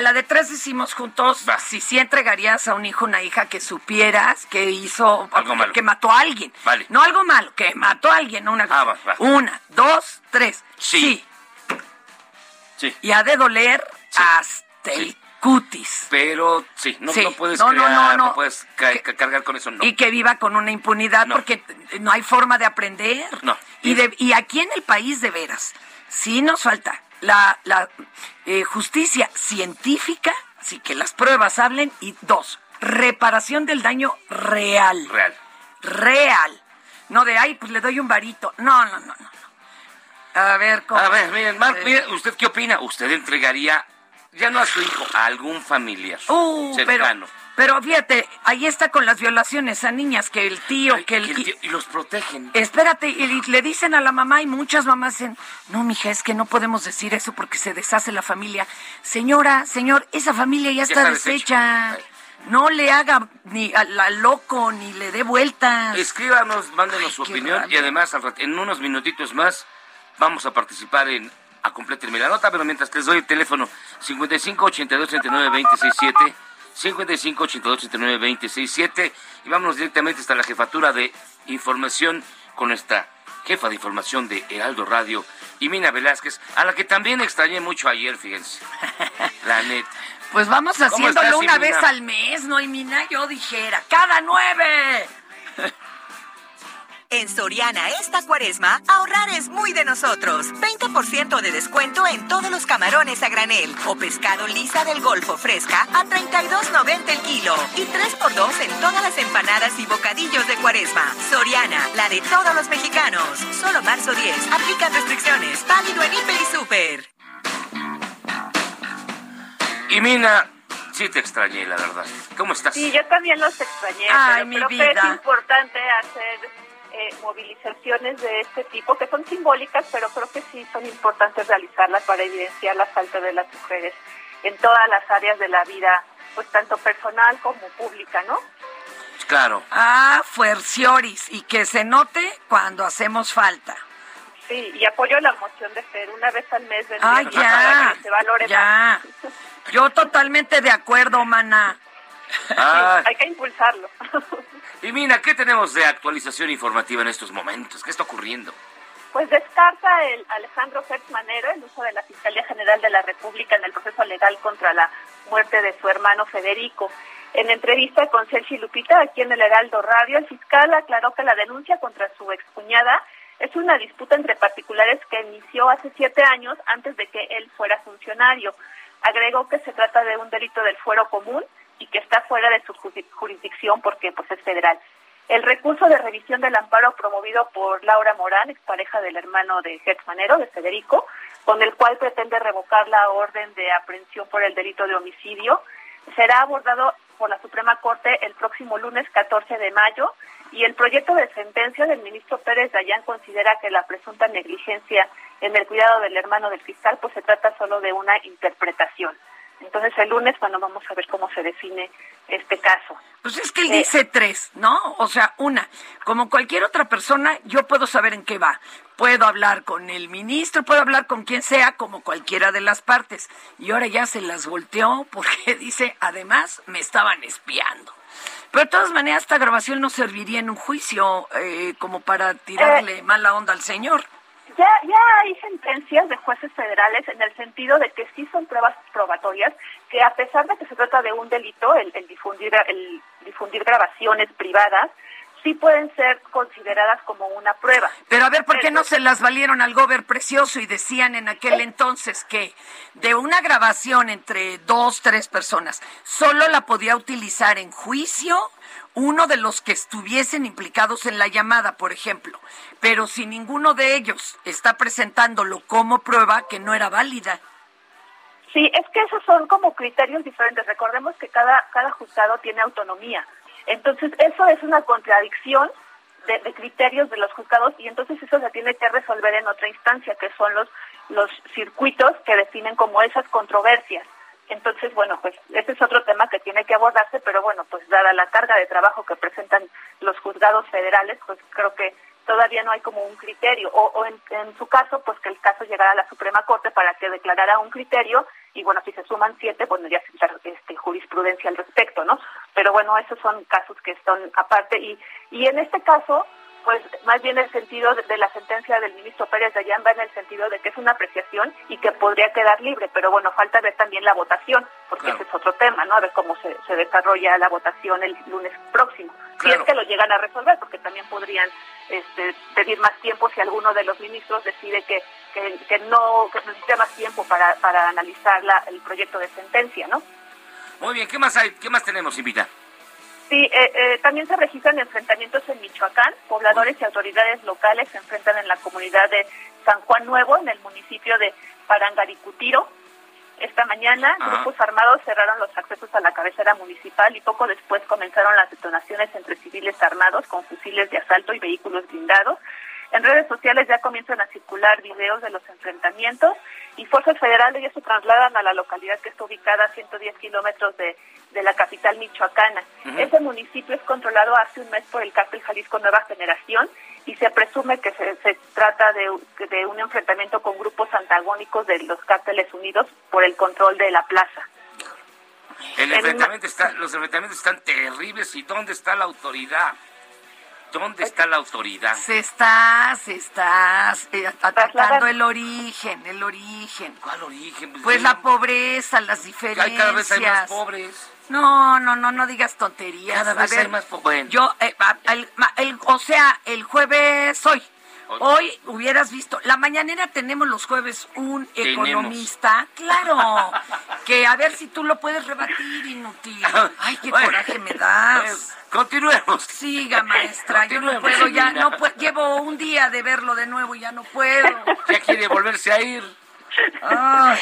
la de tres decimos juntos, si sí entregarías a un hijo una hija que supieras que hizo, Algo malo. que mató a alguien. Vale. No algo malo, que mató a alguien. no Una, Ah, va, va. una dos, tres. Sí. Sí. Y ha de doler hasta el cutis. Pero sí, no, Sí. no puedes No, crear, no, no, no. puedes ca- ca- cargar con eso, no. Y que viva con una impunidad porque no hay forma de aprender. No. Y, de- y aquí en el país, de veras, sí nos falta la, la eh, justicia científica, sí que las pruebas hablen, y dos, reparación del daño real. Real. Real. No de, ay, pues le doy un varito. No, no, no, no. A ver, ¿cómo? A ver, miren, Marc, Eh, mire, ¿usted qué opina? ¿Usted entregaría, ya no a su hijo, a algún familiar Uh, cercano? pero fíjate, ahí está con las violaciones a niñas, que el tío, que el... que el tío- y los protegen. Espérate, y le dicen a la mamá y muchas mamás dicen, no, mija, es que no podemos decir eso porque se deshace la familia. Señora, señor, esa familia ya, Ya está, está deshecha. No le haga ni a la loco ni le dé vueltas. Escríbanos, mándenos su opinión rabia. y además en unos minutitos más vamos a participar en a completarme la nota, pero mientras les doy el teléfono 55 82 39 267 55 82 39 267 y vámonos directamente hasta la jefatura de información con nuestra jefa de información de Heraldo Radio, Mina Velázquez, a la que también extrañé mucho ayer, fíjense. La neta. Pues vamos ¿Cómo haciéndolo estás, una vez al mes, ¿no? Mina, yo dijera, cada nueve. En Soriana esta cuaresma, ahorrar es muy de nosotros. 20% de descuento en todos los camarones a granel o pescado lisa del Golfo fresca a 32.90 el kilo y 3x2 en todas las empanadas y bocadillos de cuaresma. Soriana, la de todos los mexicanos. Solo marzo 10. Aplican restricciones. Válido en Hiper y Super. Y Mina, sí te extrañé, la verdad. ¿Cómo estás? Sí, yo también los extrañé, Ay, pero mi creo que vida. es importante hacer eh, movilizaciones de este tipo, que son simbólicas, pero creo que sí son importantes realizarlas para evidenciar la falta de las mujeres en todas las áreas de la vida, pues tanto personal como pública, ¿no? Claro. Ah, fuercioris. Y que se note cuando hacemos falta. Sí, y apoyo la moción de Fer una vez al mes. del viernes ya. para que se valore Ya. más. Yo totalmente de acuerdo, mana. Ah, Hay que impulsarlo. y Mina, ¿qué tenemos de actualización informativa en estos momentos? ¿Qué está ocurriendo? Pues descarta el Alejandro Gertz Manero el uso de la Fiscalía General de la República en el proceso legal contra la muerte de su hermano Federico. En entrevista con Celsi Lupita, aquí en el Heraldo Radio, el fiscal aclaró que la denuncia contra su excuñada es una disputa entre particulares que inició hace siete años antes de que él fuera funcionario. Agregó que se trata de un delito del fuero común y que está fuera de su juris- jurisdicción porque pues es federal. El recurso de revisión del amparo promovido por Laura Morán, expareja del hermano de Gertz Manero, de Federico, con el cual pretende revocar la orden de aprehensión por el delito de homicidio, será abordado por la Suprema Corte el próximo lunes 14 de mayo y el proyecto de sentencia del ministro Pérez Dayán considera que la presunta negligencia en el cuidado del hermano del fiscal pues se trata solo de una interpretación. Entonces el lunes, bueno, vamos a ver cómo se define este caso. Pues es que él Eh, dice tres, ¿no? O sea, una, como cualquier otra persona, yo puedo saber en qué va. Puedo hablar con el ministro, puedo hablar con quien sea, como cualquiera de las partes. Y ahora ya se las volteó porque dice, además, me estaban espiando. Pero de todas maneras, esta grabación no serviría en un juicio eh, como para tirarle mala onda al señor. Ya, ya hay sentencias de jueces federales en el sentido de que sí son pruebas probatorias, que a pesar de que se trata de un delito, el, el difundir, el difundir grabaciones privadas, sí pueden ser consideradas como una prueba. Pero a ver, ¿por qué no se las valieron al gober precioso y decían en aquel entonces que de una grabación entre dos, tres personas, solo la podía utilizar en juicio uno de los que estuviesen implicados en la llamada, por ejemplo? Pero si ninguno de ellos está presentándolo como prueba, que no era válida. Sí, es que esos son como criterios diferentes. Recordemos que cada, cada juzgado tiene autonomía. Entonces, eso es una contradicción de, de criterios de los juzgados y entonces eso se tiene que resolver en otra instancia, que son los, los circuitos que definen como esas controversias. Entonces, bueno, pues ese es otro tema que tiene que abordarse, pero bueno, pues dada la carga de trabajo que presentan los juzgados federales, pues creo que todavía no hay como un criterio, o, o en, su caso, pues que el caso llegara a la Suprema Corte para que declarara un criterio, y bueno, si se suman siete, bueno, ya se este, jurisprudencia al respecto, ¿no? Pero bueno, esos son casos que están aparte, y, y en este caso, pues más bien el sentido de, de la sentencia del ministro Pérez de Allán va en el sentido de que es una apreciación y que podría quedar libre, pero bueno, falta ver también la votación, porque Claro. ese es otro tema, ¿no? A ver cómo se, se desarrolla la votación el lunes próximo. Si es que lo llegan a resolver, porque también podrían este, pedir más tiempo si alguno de los ministros decide que, que, que no, que necesita más tiempo para, para analizar la, el proyecto de sentencia, ¿no? Muy bien, ¿qué más hay? ¿Qué más tenemos, Invita? Sí, eh, eh, también se registran enfrentamientos en Michoacán. Pobladores y autoridades locales se enfrentan en la comunidad de San Juan Nuevo, en el municipio de Parangaricutiro. Esta mañana, Ajá. grupos armados cerraron los accesos a la cabecera municipal y poco después comenzaron las detonaciones entre civiles armados con fusiles de asalto y vehículos blindados. En redes sociales ya comienzan a circular videos de los enfrentamientos y fuerzas federales ya se trasladan a la localidad que está ubicada a 110 kilómetros de, de la capital michoacana. Ujú. Ese municipio es controlado hace un mes por el cártel Jalisco Nueva Generación y se presume que se, se trata de, de un enfrentamiento con grupos antagónicos de los cárteles unidos por el control de la plaza. El En enfrentamiento está, los enfrentamientos están terribles. ¿Y dónde está la autoridad? ¿Dónde está la autoridad? Se está, se está eh, atacando el origen, el origen. ¿Cuál origen? Pues la pobreza, las diferencias. Hay cada vez hay más pobres. No, no, no, no digas tonterías. Cada vez ver, hay más pobres. Yo, eh, el- el- o sea, el jueves hoy. Hoy hubieras visto, la mañanera tenemos los jueves un Tenemos. economista, claro, que a ver si tú lo puedes rebatir, inútil. Ay, qué Bueno, coraje me das. bueno, continuemos. Siga, maestra, yo no Continuemos, puedo ya, no puedo, llevo un día de verlo de nuevo y ya no puedo. Ya quiere volverse a ir. Ay.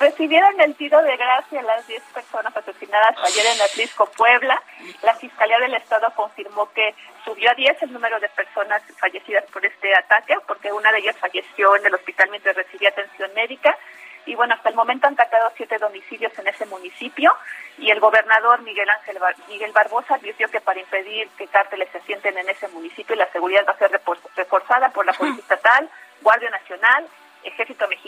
Recibieron el tiro de gracia las 10 personas asesinadas ayer en Atlisco, Puebla. La Fiscalía del Estado confirmó que subió a 10 el número de personas fallecidas por este ataque, porque una de ellas falleció en el hospital mientras recibía atención médica. Y bueno, hasta el momento han catado siete domicilios en ese municipio y el gobernador Miguel Ángel Bar- Miguel Barbosa advirtió que para impedir que cárteles se asienten en ese municipio la seguridad va a ser reforzada por la Policía Estatal, Guardia Nacional, Ejército Mexicano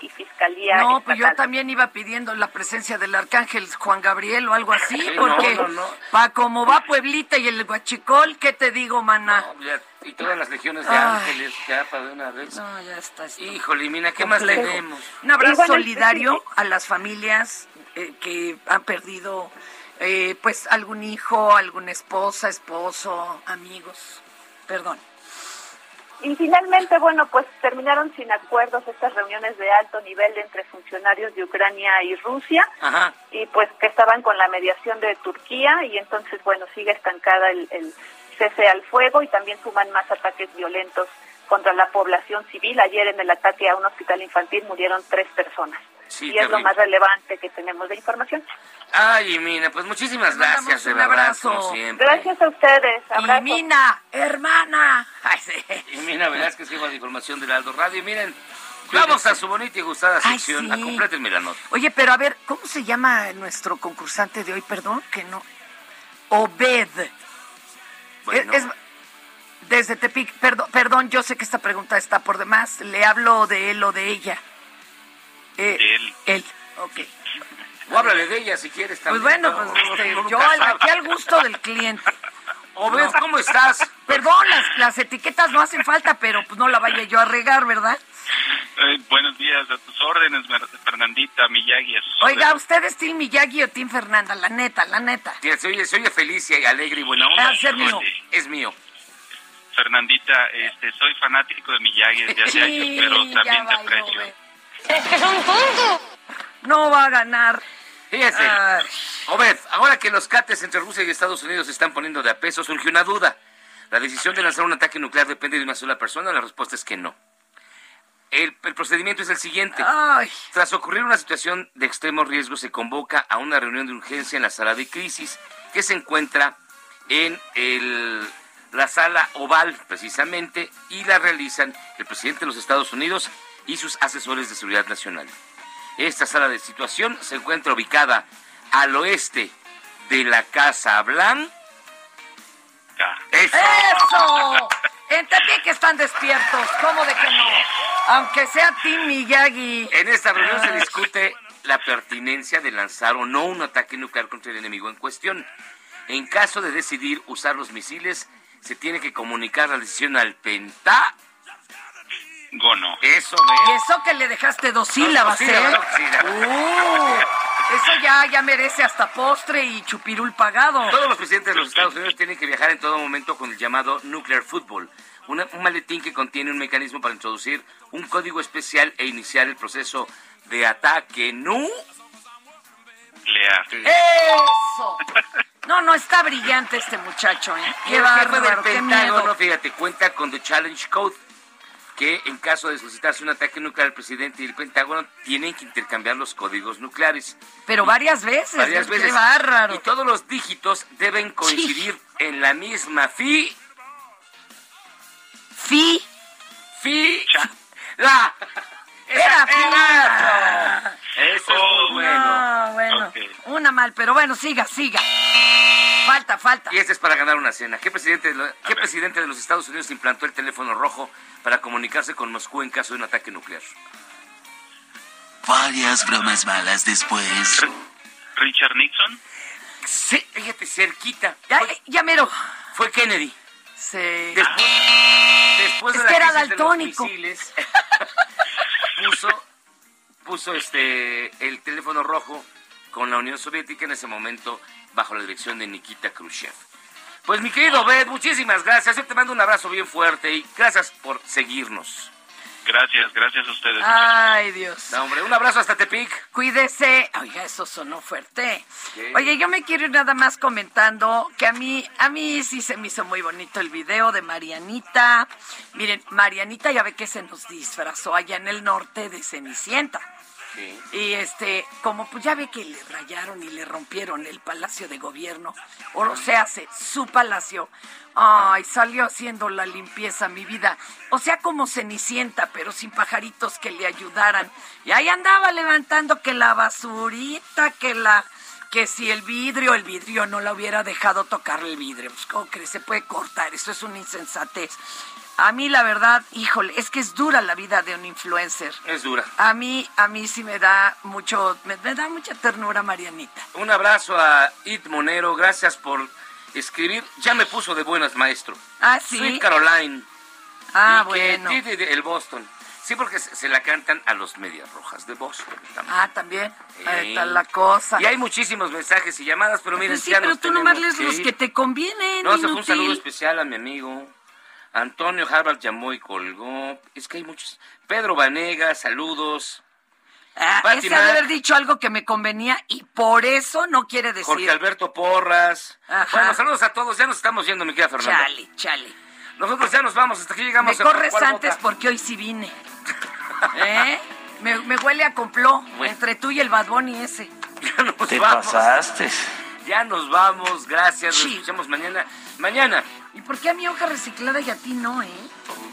y Fiscalía No, pues yo también iba pidiendo la presencia del arcángel Juan Gabriel o algo así, Sí, porque no, no. pa como va Pueblita y el Guachicol, ¿qué te digo, mana? Ya, Y todas las legiones de Ay. ángeles, ya para de una vez. No, ya está. esto. Híjole, Mina, ¿qué más tenemos? Un abrazo bueno, solidario a las familias eh, que han perdido, eh, pues, algún hijo, alguna esposa, esposo, amigos. Perdón. Y finalmente, bueno, pues terminaron sin acuerdos estas reuniones de alto nivel entre funcionarios de Ucrania y Rusia, Ajá. y pues que estaban con la mediación de Turquía, y entonces, bueno, sigue estancada el, el cese al fuego y también suman más ataques violentos contra la población civil. Ayer en el ataque a un hospital infantil murieron tres personas. Sí, y es lo más relevante que tenemos de información. Ay, Mina, pues muchísimas gracias, un abrazo. siempre. Gracias a ustedes. Y Abrazo. Mina, hermana. Ay, sí. Y Mina Velázquez, jefa de información del Aldo Radio. Y miren, vamos a su bonita y gustada Ay, sección. sí. A complétenme la nota. Oye, pero a ver, ¿cómo se llama nuestro concursante de hoy? Perdón, que no. Obed. Bueno. Es- es- desde Tepic, perdón, perdón, yo sé que esta pregunta está por demás. Le hablo de él o de ella. Eh, él. Él, ok. O háblale de ella si quieres Pues también. bueno, ¿no? pues este, yo aquí al gusto del cliente. Obed, ¿cómo estás? Perdón, las, las etiquetas no hacen falta, pero pues no la vaya yo a regar, ¿verdad? Eh, buenos días, a tus órdenes, Fernandita, Miyagi. a sus Oiga, órdenes. ¿usted es Team Miyagi o Team Fernanda? La neta, la neta. Tía, Se oye, se oye feliz y alegre y buena onda. Ser mío. Es mío. Fernandita, este, soy fanático de Miyagi desde hace años, pero Sí, también te aprecio. Es que son tontos. No va a ganar. Fíjese, Ay. Obed, ahora que los cates entre Rusia y Estados Unidos se están poniendo de a peso, surgió una duda. ¿La decisión de lanzar un ataque nuclear depende de una sola persona? La respuesta es que no. El, el procedimiento es el siguiente. Ay. Tras ocurrir una situación de extremo riesgo, se convoca a una reunión de urgencia en la sala de crisis que se encuentra en el- la sala oval, precisamente, y la realizan el presidente de los Estados Unidos y sus asesores de seguridad nacional. Esta sala de situación se encuentra ubicada al oeste de la Casa Blanca. ¡Eso! ¡Eso! Entendí que están despiertos. ¿Cómo de que no? Aunque sea Team Miyagi. En esta reunión se discute la pertinencia de lanzar o no un ataque nuclear contra el enemigo en cuestión. En caso de decidir usar los misiles, se tiene que comunicar la decisión al Pentágono. Gono. Eso, Y me. eso que le dejaste dos sílabas, Dos ¿eh? dos sílabas. Uh, eso ya, ya merece hasta postre y chupirul pagado. Todos los presidentes de los Estados Unidos tienen que viajar en todo momento con el llamado Nuclear Football, una- un maletín que contiene un mecanismo para introducir un código especial e iniciar el proceso de ataque nuclear. ¡Eso! No, no, está brillante este muchacho, ¿eh? Y Qué el jefe del bárbaro, qué Pentágono, miedo. fíjate, cuenta con The Challenge Code, que en caso de solicitarse un ataque nuclear, el presidente y el Pentágono tienen que intercambiar los códigos nucleares. Pero varias veces. Varias qué veces. bárbaro. Y todos los dígitos deben coincidir en la misma fi. Fi. Fi. La. Era. Eso es muy bueno. No, bueno. Una mal, pero bueno, siga, siga. Falta, falta. Y este es para ganar una cena. ¿Qué presidente, de lo- ¿Qué presidente de los Estados Unidos implantó el teléfono rojo para comunicarse con Moscú en caso de un ataque nuclear? Varias bromas malas después. Richard Nixon. Sí, fíjate, cerquita. Ya, ya mero. Fue Kennedy. Sí. Después, después de Es la que era crisis de los daltónico. misiles, puso, puso este, el teléfono rojo con la Unión Soviética en ese momento bajo la dirección de Nikita Khrushchev. Pues mi querido Bed, muchísimas gracias. Yo te mando un abrazo bien fuerte y gracias por seguirnos. Gracias, gracias a ustedes. Ay, Dios. No, hombre, un abrazo hasta Tepic. Cuídese. Oiga, eso sonó fuerte. ¿Qué? Oye, yo me quiero ir nada más comentando que a mí, a mí sí se me hizo muy bonito el video de Marianita. Miren, Marianita ya ve que se nos disfrazó allá en el norte de Cenicienta. Y este, como pues ya ve que le rayaron y le rompieron el palacio de gobierno, o sea, se, su palacio, ay, salió haciendo la limpieza mi vida. O sea, como cenicienta, pero sin pajaritos que le ayudaran. Y ahí andaba levantando que la basurita, que la, que si el vidrio, el vidrio no la hubiera dejado tocar el vidrio. Pues, ¿cómo crees? Se puede cortar, eso es una insensatez. A mí la verdad, híjole, es que es dura la vida de un influencer. Es dura. A mí, a mí sí me da mucho, me, me da mucha ternura Marianita. Un abrazo a It Monero. Gracias por escribir. Ya me puso de buenas, maestro. Ah, sí. Soy Caroline. Ah, Y bueno. El Boston. Sí, porque se, se la cantan a los Medias Rojas de Boston. también. Ah, también. Ahí está la cosa. Y hay muchísimos mensajes y llamadas, pero miren, sí, ya pero nos tú nomás lees los que te convienen, No, se fue un saludo especial a mi amigo. Antonio Harvard llamó y colgó. Es que hay muchos. Pedro Vanega, saludos. Ah, ese ha de haber dicho algo que me convenía y por eso no quiere decir. Jorge Alberto Porras. Ajá. Bueno, saludos a todos. Ya nos estamos yendo, mi querida Fernanda. Chale, chale. Nosotros ya nos vamos. Hasta aquí llegamos. Me corres ¿Cuál antes Boca? porque hoy sí vine. ¿Eh? Me, me huele a complot entre tú y el Bad Bunny ese. Nos Te vamos. pasaste. Ya nos vamos. Gracias. Nos escuchamos mañana. Mañana. ¿Y por qué a mi hoja reciclada y a ti no, eh?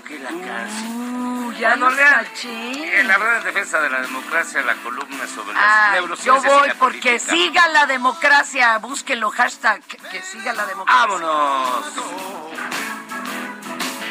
¿Qué la cárcel? Uh, ya lean, caché. eh, la verdad en defensa de la democracia, la columna sobre las yo neurociencias y voy la porque política. siga la democracia. Búsquenlo, hashtag que siga la democracia. ¡Vámonos!